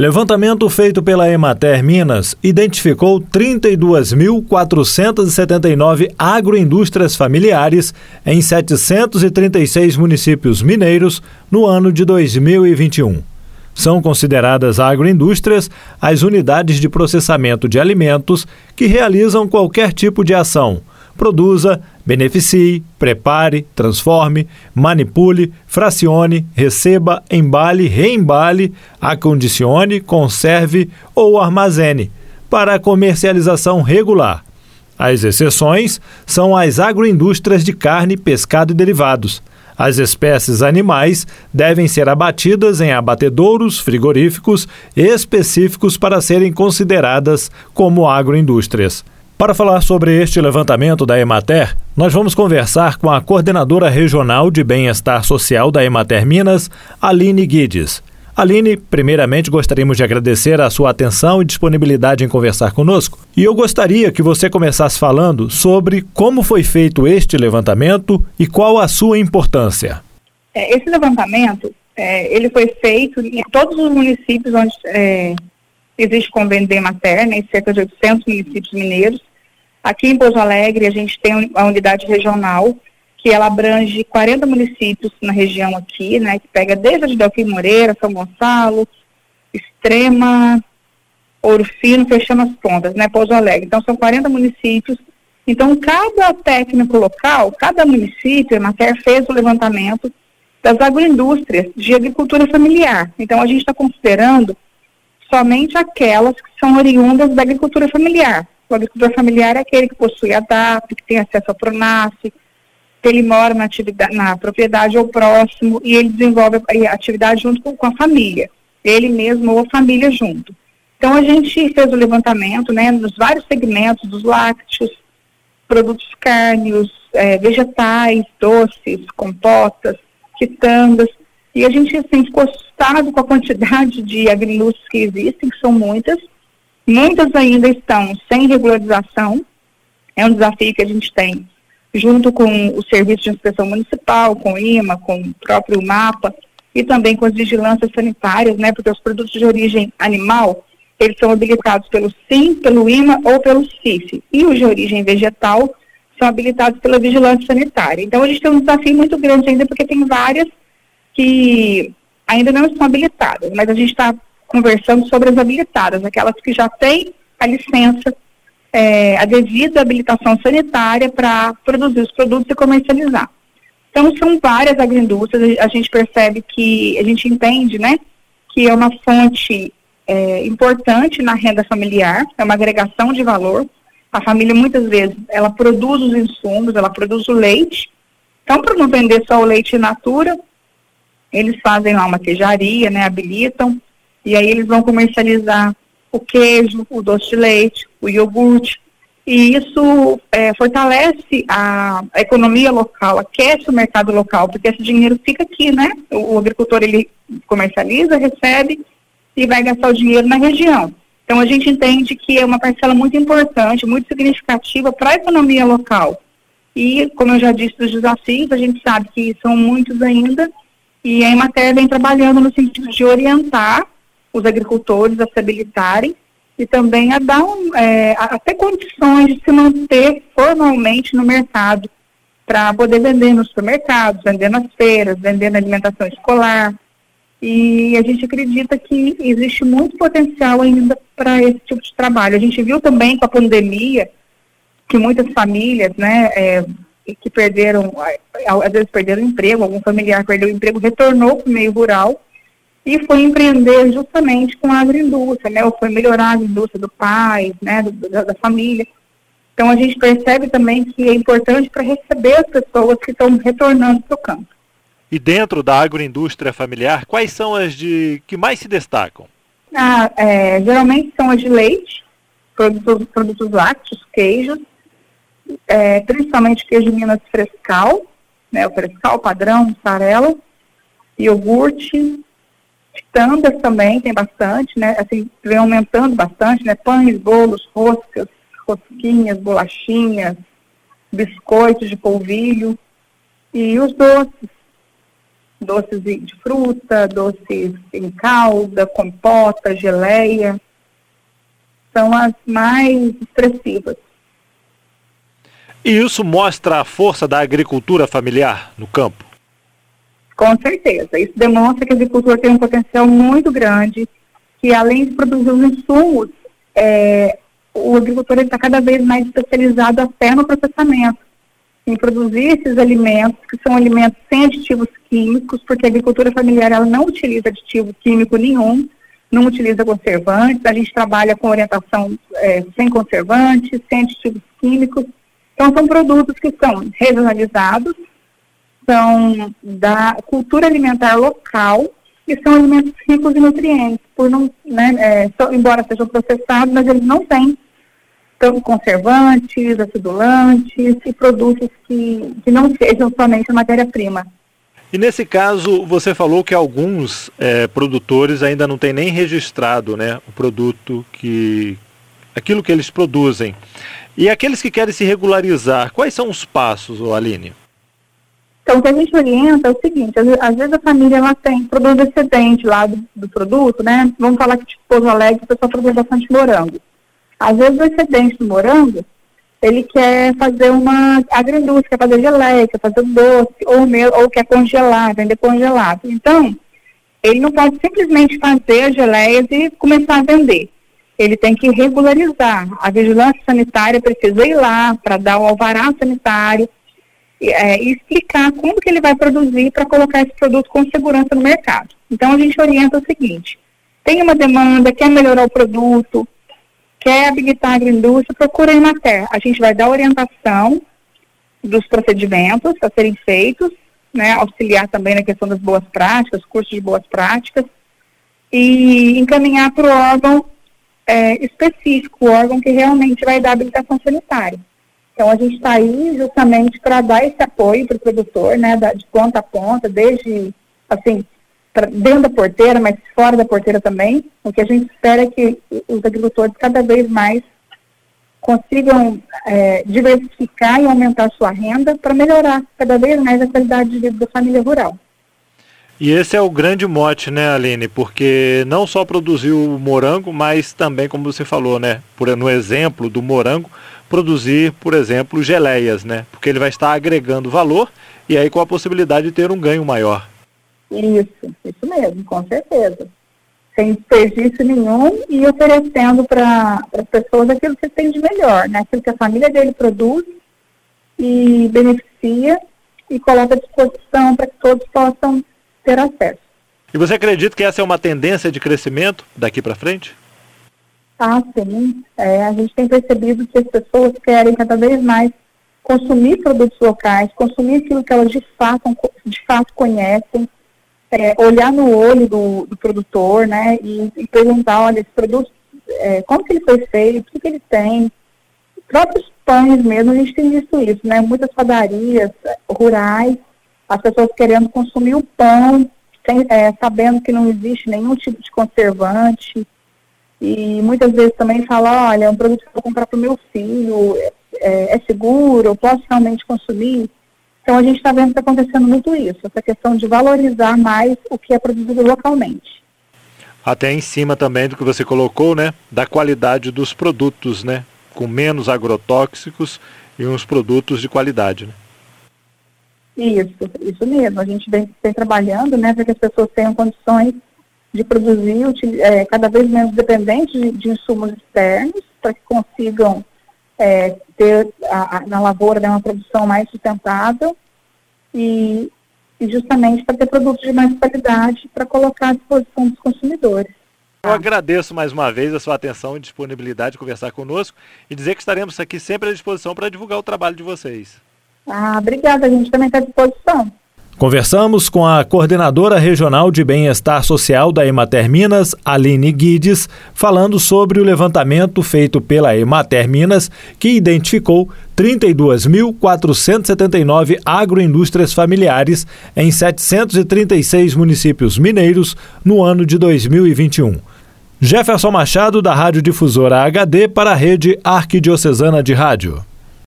Levantamento feito pela Emater Minas identificou 32.479 agroindústrias familiares em 736 municípios mineiros no ano de 2021. São consideradas agroindústrias as unidades de processamento de alimentos que realizam qualquer tipo de ação produza, beneficie, prepare, transforme, manipule, fracione, receba, embale, reembale, acondicione, conserve ou armazene para comercialização regular. As exceções são as agroindústrias de carne, pescado e derivados. As espécies animais devem ser abatidas em abatedouros frigoríficos específicos para serem consideradas como agroindústrias. Para falar sobre este levantamento da Emater, nós vamos conversar com a coordenadora regional de bem-estar social da Emater Minas, Aline Guides. Aline, primeiramente gostaríamos de agradecer a sua atenção e disponibilidade em conversar conosco. E eu gostaria que você começasse falando sobre como foi feito este levantamento e qual a sua importância. É, esse levantamento, é, ele foi feito em todos os municípios onde é, existe convênio da Emater, né, em cerca de 800 municípios mineiros, Aqui em Pouso Alegre, a gente tem a unidade regional, que ela abrange 40 municípios na região aqui, né, que pega desde a Delfim Moreira, São Gonçalo, Extrema, Ouro Fino, fechando as pontas, né, Pouso Alegre. Então, são 40 municípios. Então, cada técnico local, cada município, a Mater fez o levantamento das agroindústrias de agricultura familiar. Então, a gente está considerando somente aquelas que são oriundas da agricultura familiar. O agricultor familiar é aquele que possui a DAP, que tem acesso ao PRONASSE, que ele mora na, atividade, na propriedade ou próximo e ele desenvolve a atividade junto com, com a família, ele mesmo ou a família junto. Então a gente fez o levantamento, né, nos vários segmentos dos lácteos, produtos cárneos, é, vegetais, doces, compotas, quitandas, e a gente assim, ficou assustado com a quantidade de agricultores que existem, que são muitas, Muitas ainda estão sem regularização, é um desafio que a gente tem, junto com o Serviço de Inspeção Municipal, com o IMA, com o próprio MAPA, e também com as vigilâncias sanitárias, né, porque os produtos de origem animal, eles são habilitados pelo SIM, pelo IMA ou pelo CIF, e os de origem vegetal são habilitados pela vigilância sanitária. Então, a gente tem um desafio muito grande ainda, porque tem várias que ainda não estão habilitadas, mas a gente está conversando sobre as habilitadas, aquelas que já têm a licença, é, a devida habilitação sanitária para produzir os produtos e comercializar. Então, são várias agroindústrias, a gente percebe que, a gente entende, né, que é uma fonte é, importante na renda familiar, é uma agregação de valor. A família, muitas vezes, ela produz os insumos, ela produz o leite. Então, para não vender só o leite in natura, eles fazem lá uma queijaria, né, habilitam, e aí eles vão comercializar o queijo, o doce de leite, o iogurte. E isso é, fortalece a, a, economia local, aquece o mercado local, porque esse dinheiro fica aqui, né? O, o agricultor ele comercializa, recebe e vai gastar o dinheiro na região. Então a gente entende que é uma parcela muito importante, muito significativa para a economia local. E, como eu já disse, os desafios, a gente sabe que são muitos ainda, e a Emater vem trabalhando no sentido de orientar os agricultores a se habilitarem e também a dar um, é, a, ter condições de se manter formalmente no mercado para poder vender nos supermercados, vender nas feiras, vender na alimentação escolar. E a gente acredita que existe muito potencial ainda para esse tipo de trabalho. A gente viu também com a pandemia que muitas famílias, né, é, que perderam, às vezes perderam emprego, algum familiar perdeu o emprego, retornou para o meio rural e foi empreender justamente com a agroindústria, né? Ou foi melhorar a agroindústria do pai, né? Do, da, da, família. Então a gente percebe também que é importante para receber as pessoas que estão retornando para o campo. E dentro da agroindústria familiar, quais são as de que mais se destacam? Ah, é, geralmente são as de leite, produtos, produtos lácteos, queijos, é, principalmente queijo Minas frescal, né, o frescal padrão, mussarela, iogurte, Tandas também tem bastante, né? Assim, vem aumentando bastante, né? Pães, bolos, roscas, rosquinhas, bolachinhas, biscoitos de polvilho e os doces. doces de fruta, doces em calda, compota, geleia. São as mais expressivas. E isso mostra a força da agricultura familiar no campo? Com certeza. Isso demonstra que a agricultura tem um potencial muito grande, que além de produzir os insumos, é, o agricultor está cada vez mais especializado até no processamento, em produzir esses alimentos, que são alimentos sem aditivos químicos, porque a agricultura familiar ela não utiliza aditivo químico nenhum, não utiliza conservantes, a gente trabalha com orientação é, sem conservantes, sem aditivos químicos. Então, são produtos que são regionalizados, são da cultura alimentar local e são alimentos ricos em nutrientes, por não, né, é, embora sejam processados, mas eles não têm tanto conservantes, acidulantes e produtos que, que não sejam somente matéria-prima. E nesse caso, você falou que alguns é, produtores ainda não têm nem registrado né, o produto que. aquilo que eles produzem. E aqueles que querem se regularizar, quais são os passos, Aline? Então, o que a gente orienta é o seguinte, às, vezes a família ela tem produto excedente lá do, do, produto, né? Vamos falar que tipo Pouso Alegre, o pessoal produz bastante morango. Às vezes o excedente do morango, ele quer fazer uma agroindústria, quer fazer geleia, quer fazer doce, ou, meu, ou quer congelar, vender congelado. Então, ele não pode simplesmente fazer as geleias e começar a vender. Ele tem que regularizar. A vigilância sanitária precisa ir lá para dar o alvará sanitário, é, e explicar como que ele vai produzir para colocar esse produto com segurança no mercado. Então a gente orienta o seguinte: tem uma demanda, quer melhorar o produto, quer habilitar a agroindústria, procura a Emater. A gente vai dar orientação dos procedimentos a serem feitos, né, auxiliar também na questão das boas práticas, cursos de boas práticas, e encaminhar para o órgão é, específico, o órgão que realmente vai dar habilitação sanitária. Então, a gente está aí justamente para dar esse apoio para o produtor, né, de ponta a ponta, desde, assim, dentro da porteira, mas fora da porteira também. O que a gente espera é que os agricultores cada vez mais consigam é, diversificar e aumentar a sua renda para melhorar cada vez mais a qualidade de vida da família rural. E esse é o grande mote, né, Aline? Porque não só produziu o morango, mas também, como você falou, né, por, no exemplo do morango, produzir, por exemplo, geleias, né? Porque ele vai estar agregando valor e aí com a possibilidade de ter um ganho maior. Isso, isso mesmo, com certeza. Sem desperdício nenhum e oferecendo para as pessoas aquilo que tem de melhor, né? Aquilo que a família dele produz e beneficia e coloca à disposição para que todos possam ter acesso. E você acredita que essa é uma tendência de crescimento daqui para frente? Ah, sim. É, a gente tem percebido que as pessoas querem cada vez mais consumir produtos locais, consumir aquilo que elas de fato, de fato conhecem, é, olhar no olho do, do produtor, né, e, e, perguntar, olha, esse produto, é, como que ele foi feito, o que, que ele tem. Próprios pães mesmo, a gente tem visto isso, né, muitas padarias rurais, as pessoas querendo consumir o pão, sem, é, sabendo que não existe nenhum tipo de conservante, e muitas vezes também fala, olha, é um produto que eu vou comprar para o meu filho, é, é seguro, eu posso realmente consumir. Então a gente está vendo que está acontecendo muito isso, essa questão de valorizar mais o que é produzido localmente. Até em cima também do que você colocou, né? Da qualidade dos produtos, né? Com menos agrotóxicos e uns produtos de qualidade, né? Isso, isso mesmo. A gente vem, vem trabalhando, né, para que as pessoas tenham condições de produzir é, cada vez menos dependentes de, de insumos externos, para que consigam é, ter a, a, na lavoura né, uma produção mais sustentável e, e justamente para ter produtos de mais qualidade para colocar à disposição dos consumidores. Eu agradeço mais uma vez a sua atenção e disponibilidade de conversar conosco e dizer que estaremos aqui sempre à disposição para divulgar o trabalho de vocês. Ah, obrigada, a gente também está à disposição. Conversamos com a coordenadora regional de bem-estar social da Emater Minas, Aline Guides, falando sobre o levantamento feito pela Emater Minas, que identificou 32.479 agroindústrias familiares em 736 municípios mineiros no ano de 2021. Jefferson Machado, da Rádio Difusora HD, para a Rede Arquidiocesana de Rádio.